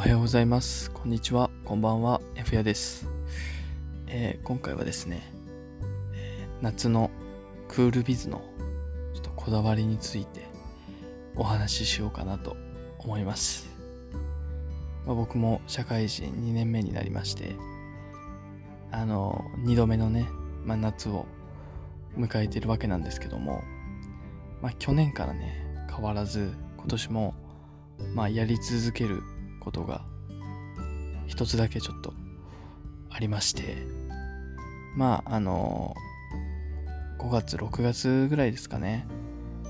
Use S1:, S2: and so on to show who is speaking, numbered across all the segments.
S1: おはようございます。こんにちは。こんばんは。F やです。えー今回はですね、えー夏のクールビズのちょっとこだわりについてお話ししようかなと思います。まあ、僕も社会人2年目になりまして、あの、2度目のね、まあ、夏を迎えているわけなんですけども、まあ、去年からね、変わらず今年もまあやり続けることが一つだけちょっとありまして。まああの5月6月ぐらいですかね。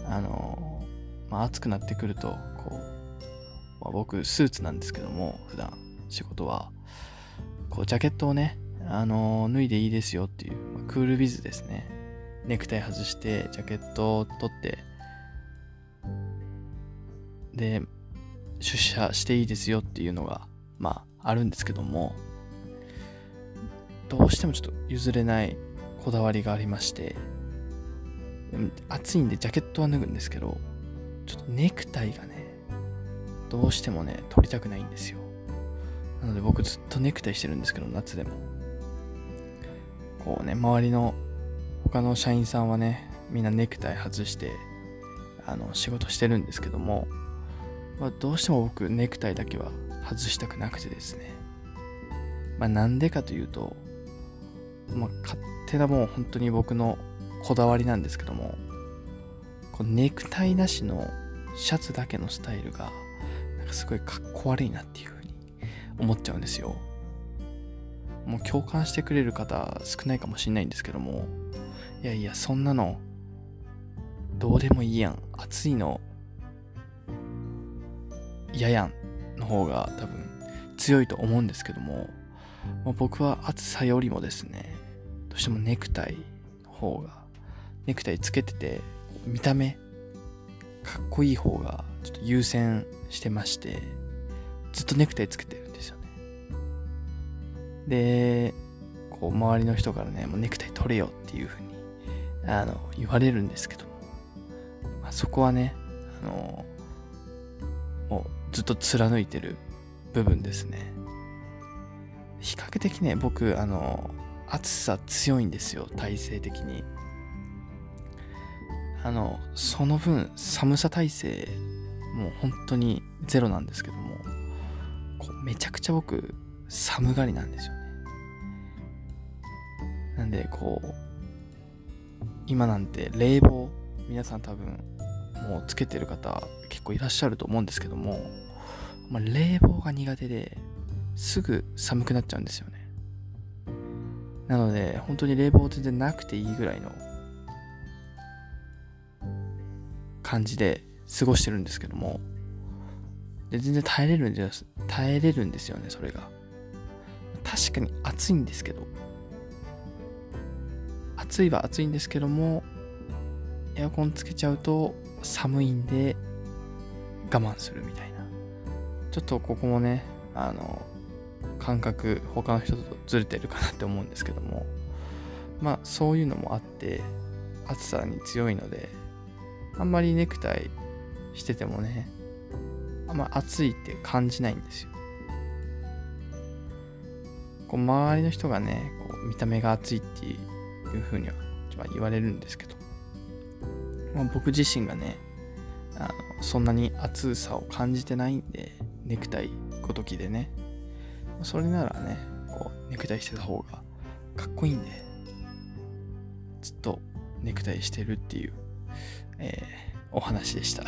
S1: あのまあ暑くなってくるとこう、まあ、僕スーツなんですけども普段仕事は。こうジャケットをねあの脱いでいいですよっていう、まあクールビズですね。ネクタイ外してジャケットを取って。で出社していいですよっていうのがまああるんですけどもどうしてもちょっと譲れないこだわりがありまして暑いんでジャケットは脱ぐんですけどちょっとネクタイがねどうしてもね取りたくないんですよ。なので僕ずっとネクタイしてるんですけど夏でも。こうね周りの他の社員さんはねみんなネクタイ外してあの仕事してるんですけどもまあ、どうしても僕ネクタイだけは外したくなくてですね。まあなんでかというと、まあ勝手なもう本当に僕のこだわりなんですけども、こうネクタイなしのシャツだけのスタイルが、なんかすごいかっこ悪いなっていうふうに思っちゃうんですよ。もう共感してくれる方少ないかもしれないんですけども、いやいや、そんなの、どうでもいいやん。暑いの嫌やんの方が多分強いと思うんですけども、まあ僕は暑さよりもですねどうしてもネクタイの方がネクタイつけてて見た目かっこいい方がちょっと優先してましてずっとネクタイつけてるんですよね。でこう周りの人からねもうネクタイ取れよっていう風にあの言われるんですけども、まあ、そこはねあのもうずっと貫いてる部分ですね。比較的ね僕あの暑さ強いんですよ体勢的に。あのその分寒さ耐性もう本当にゼロなんですけどもめちゃくちゃ僕寒がりなんですよね。なんでこう今なんて冷房皆さん多分もうつけてる方結構いらっしゃると思うんですけども、まあ、冷房が苦手ですぐ寒くなっちゃうんですよね。なので本当に冷房全然なくていいぐらいの感じで過ごしてるんですけどもで全然耐えれるんです耐えれるんですよねそれが。確かに暑いんですけど。暑いは暑いんですけどもエアコンつけちゃうと寒いんで我慢するみたいな。ちょっとここもねあの感覚他の人とずれてるかなって思うんですけども。まあそういうのもあって暑さに強いのであんまりネクタイしててもねあんま暑いって感じないんですよ。こう周りの人がねこう見た目が暑いっていう風には言われるんですけど。まあ、僕自身がねあのそんなに暑さを感じてないんでネクタイごときでね。それならねこうネクタイしてた方がかっこいいんでずっとネクタイしてるっていう、えーお話でした、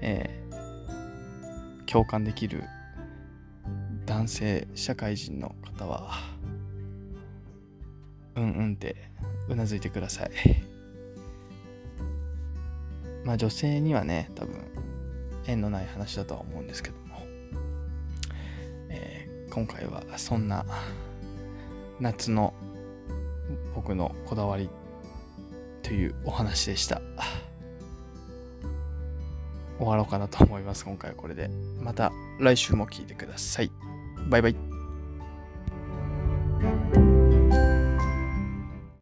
S1: えー共感できる男性社会人の方はうんうんってうなずいてください。まあ女性にはね、多分縁のない話だとは思うんですけども、えー今回はそんな夏の僕のこだわりというお話でした。終わろうかなと思います。今回はこれで。また来週も聞いてください。バイバイ。